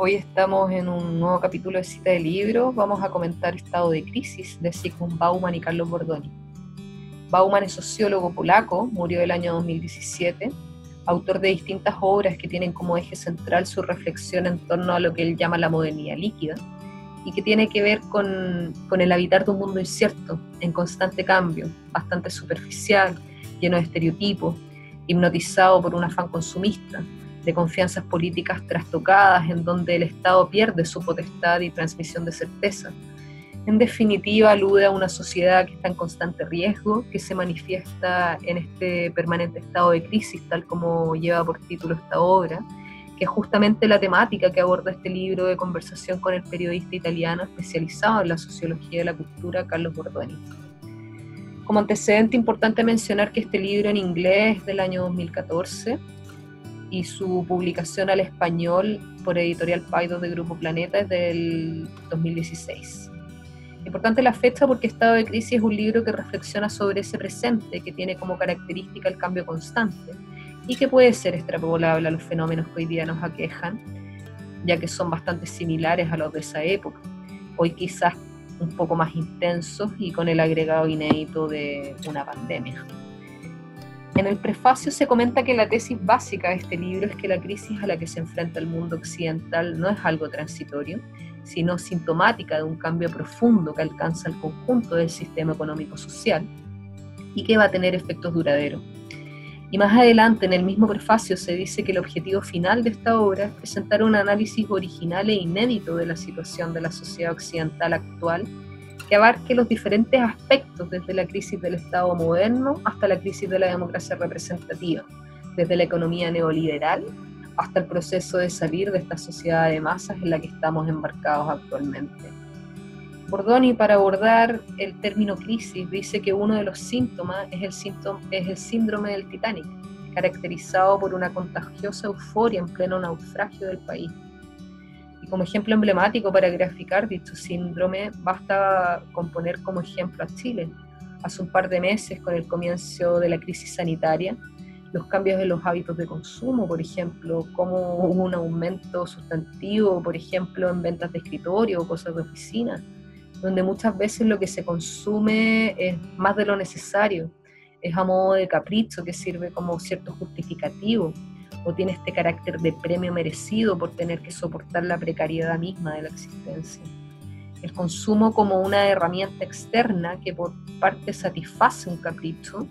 Hoy estamos en un nuevo capítulo de Cita de Libros. Vamos a comentar Estado de Crisis de Sigmund Bauman y Carlos Bordoni. Bauman es sociólogo polaco, murió el año 2017, autor de distintas obras que tienen como eje central su reflexión en torno a lo que él llama la modernidad líquida y que tiene que ver con, con el habitar de un mundo incierto, en constante cambio, bastante superficial, lleno de estereotipos, hipnotizado por un afán consumista, de confianzas políticas trastocadas en donde el Estado pierde su potestad y transmisión de certeza. En definitiva, alude a una sociedad que está en constante riesgo, que se manifiesta en este permanente estado de crisis, tal como lleva por título esta obra, que es justamente la temática que aborda este libro de conversación con el periodista italiano especializado en la sociología de la cultura, Carlos Bordoni. Como antecedente, importante mencionar que este libro en inglés es del año 2014 y su publicación al español por Editorial Paido de Grupo Planeta es del 2016. Importante la fecha porque Estado de Crisis es un libro que reflexiona sobre ese presente que tiene como característica el cambio constante y que puede ser extrapolable a los fenómenos que hoy día nos aquejan, ya que son bastante similares a los de esa época. Hoy quizás un poco más intensos y con el agregado inédito de una pandemia. En el prefacio se comenta que la tesis básica de este libro es que la crisis a la que se enfrenta el mundo occidental no es algo transitorio, sino sintomática de un cambio profundo que alcanza el conjunto del sistema económico-social y que va a tener efectos duraderos. Y más adelante, en el mismo prefacio, se dice que el objetivo final de esta obra es presentar un análisis original e inédito de la situación de la sociedad occidental actual que abarque los diferentes aspectos, desde la crisis del Estado moderno hasta la crisis de la democracia representativa, desde la economía neoliberal hasta el proceso de salir de esta sociedad de masas en la que estamos embarcados actualmente. Bordoni, para abordar el término crisis, dice que uno de los síntomas es el, síntoma, es el síndrome del Titanic, caracterizado por una contagiosa euforia en pleno naufragio del país como ejemplo emblemático para graficar dicho síndrome, basta con poner como ejemplo a Chile. Hace un par de meses, con el comienzo de la crisis sanitaria, los cambios en los hábitos de consumo, por ejemplo, como hubo un aumento sustantivo, por ejemplo, en ventas de escritorio o cosas de oficina, donde muchas veces lo que se consume es más de lo necesario, es a modo de capricho que sirve como cierto justificativo o tiene este carácter de premio merecido por tener que soportar la precariedad misma de la existencia. El consumo como una herramienta externa que por parte satisface un capricho,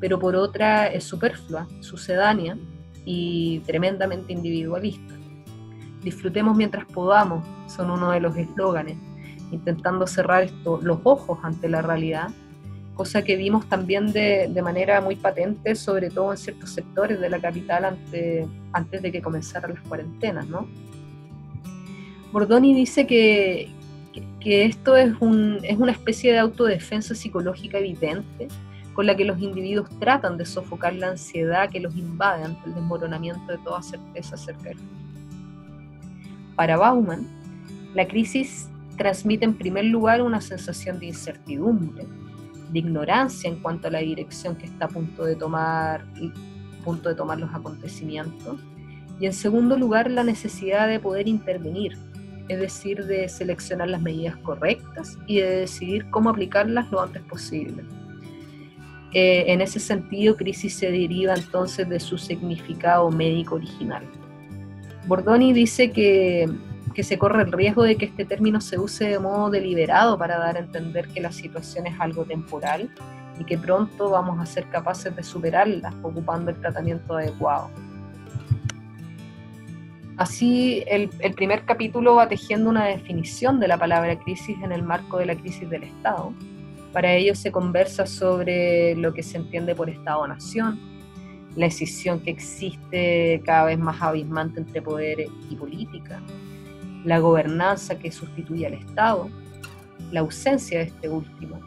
pero por otra es superflua, sucedánea y tremendamente individualista. Disfrutemos mientras podamos, son uno de los eslóganes, intentando cerrar los ojos ante la realidad cosa que vimos también de, de, manera muy patente, sobre todo en ciertos sectores de la capital ante, antes de que comenzaran las cuarentenas. ¿no? Bordoni dice que, que, esto es, un, es una especie de autodefensa psicológica evidente con la que los individuos tratan de sofocar la ansiedad que los invade ante el desmoronamiento de toda certeza acerca del futuro. Para Bauman, la crisis transmite en primer lugar una sensación de incertidumbre, de ignorancia en cuanto a la dirección que está a punto de tomar, punto de tomar los acontecimientos. Y en segundo lugar, la necesidad de poder intervenir, es decir, de seleccionar las medidas correctas y de decidir cómo aplicarlas lo antes posible. Eh, en ese sentido, crisis se deriva entonces de su significado médico original. Bordoni dice que que se corre el riesgo de que este término se use de modo deliberado para dar a entender que la situación es algo temporal y que pronto vamos a ser capaces de superarla ocupando el tratamiento adecuado. Así, el, el, primer capítulo va tejiendo una definición de la palabra crisis en el marco de la crisis del Estado. Para ello se conversa sobre lo que se entiende por Estado-nación, la decisión que existe cada vez más abismante entre poder y política, la gobernanza que sustituye al Estado, la ausencia de este último,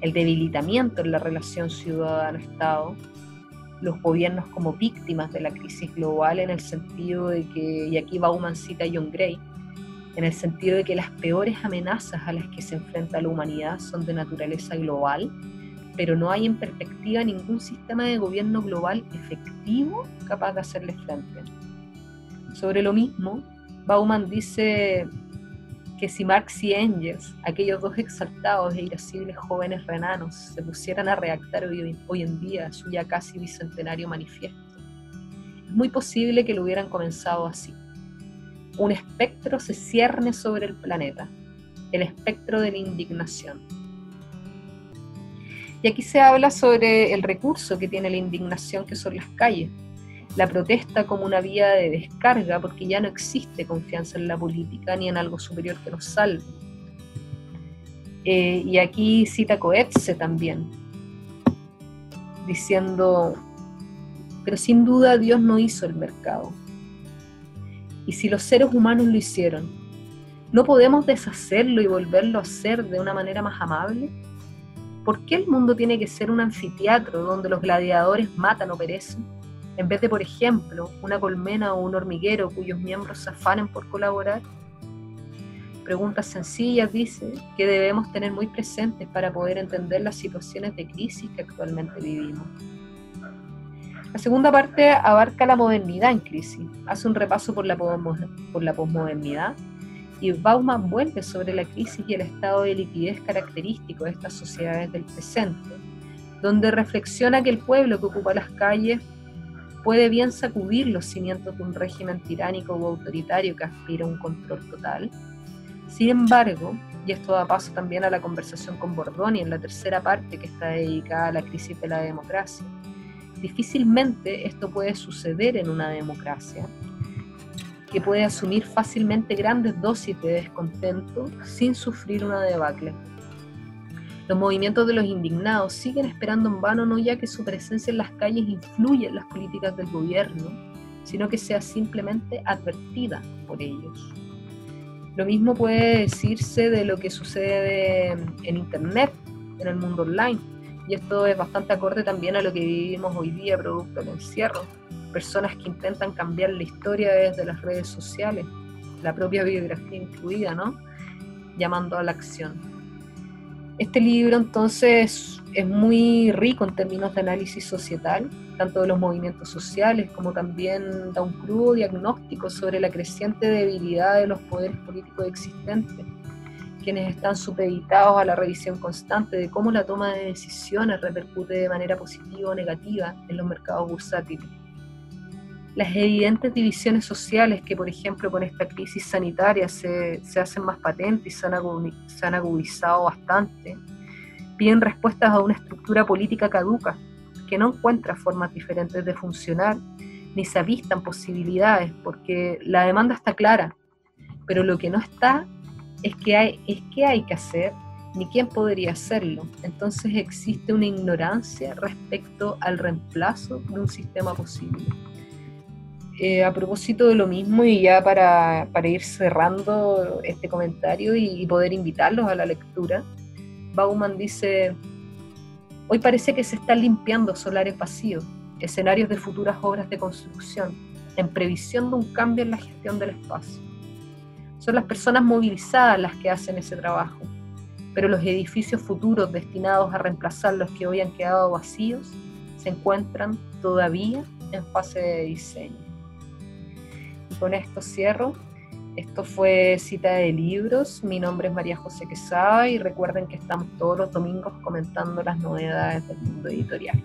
el debilitamiento en la relación ciudadano-Estado, los gobiernos como víctimas de la crisis global en el sentido de que, y aquí Bauman cita a John Gray, en el sentido de que las peores amenazas a las que se enfrenta la humanidad son de naturaleza global, pero no hay en perspectiva ningún sistema de gobierno global efectivo capaz de hacerle frente. Sobre lo mismo, Bauman dice que si Marx y Engels, aquellos dos exaltados e irascibles jóvenes renanos, se pusieran a redactar hoy, hoy en día su ya casi bicentenario manifiesto, es muy posible que lo hubieran comenzado así. Un espectro se cierne sobre el planeta, el espectro de la indignación. Y aquí se habla sobre el recurso que tiene la indignación, que son las calles. La protesta como una vía de descarga, porque ya no existe confianza en la política ni en algo superior que nos salve. Eh, y aquí cita Coetze también, diciendo, pero sin duda Dios no hizo el mercado. Y si los seres humanos lo hicieron, ¿no podemos deshacerlo y volverlo a hacer de una manera más amable? ¿Por qué el mundo tiene que ser un anfiteatro donde los gladiadores matan o perecen? En vez de, por ejemplo, una colmena o un hormiguero cuyos miembros se afanen por colaborar. Preguntas sencillas, dice, que debemos tener muy presentes para poder entender las situaciones de crisis que actualmente vivimos. La segunda parte abarca la modernidad en crisis, hace un repaso por la, por la posmodernidad y Bauman vuelve sobre la crisis y el estado de liquidez característico de estas sociedades del presente, donde reflexiona que el pueblo que ocupa las calles puede bien sacudir los cimientos de un régimen tiránico o autoritario que aspira a un control total. Sin embargo, y esto da paso también a la conversación con Bordoni en la tercera parte que está dedicada a la crisis de la democracia, difícilmente esto puede suceder en una democracia, que puede asumir fácilmente grandes dosis de descontento sin sufrir una debacle. Los movimientos de los indignados siguen esperando en vano no ya que su presencia en las calles influya en las políticas del gobierno, sino que sea simplemente advertida por ellos. Lo mismo puede decirse de lo que sucede en Internet, en el mundo online, y esto es bastante acorde también a lo que vivimos hoy día producto del encierro personas que intentan cambiar la historia desde las redes sociales, la propia biografía incluida, ¿no? Llamando a la acción. Este libro entonces es muy rico en términos de análisis societal, tanto de los movimientos sociales como también da un crudo diagnóstico sobre la creciente debilidad de los poderes políticos existentes, quienes están supeditados a la revisión constante de cómo la toma de decisiones repercute de manera positiva o negativa en los mercados bursátiles las evidentes divisiones sociales que, por ejemplo, con esta crisis sanitaria se, hacen más patentes y se han, agudizado bastante, piden respuestas a una estructura política caduca que no encuentra formas diferentes de funcionar ni se avistan posibilidades, porque la demanda está clara, pero lo que no está es que hay, es que hay que hacer ni quién podría hacerlo. Entonces existe una ignorancia respecto al reemplazo de un sistema posible. Eh, a propósito de lo mismo y ya para, ir cerrando este comentario y, poder invitarlos a la lectura, Bauman dice, hoy parece que se están limpiando solares vacíos, escenarios de futuras obras de construcción, en previsión de un cambio en la gestión del espacio. Son las personas movilizadas las que hacen ese trabajo, pero los edificios futuros destinados a reemplazar los que hoy han quedado vacíos se encuentran todavía en fase de diseño con esto cierro. Esto fue Cita de Libros. Mi nombre es María José Quesada y recuerden que estamos todos los domingos comentando las novedades del mundo editorial.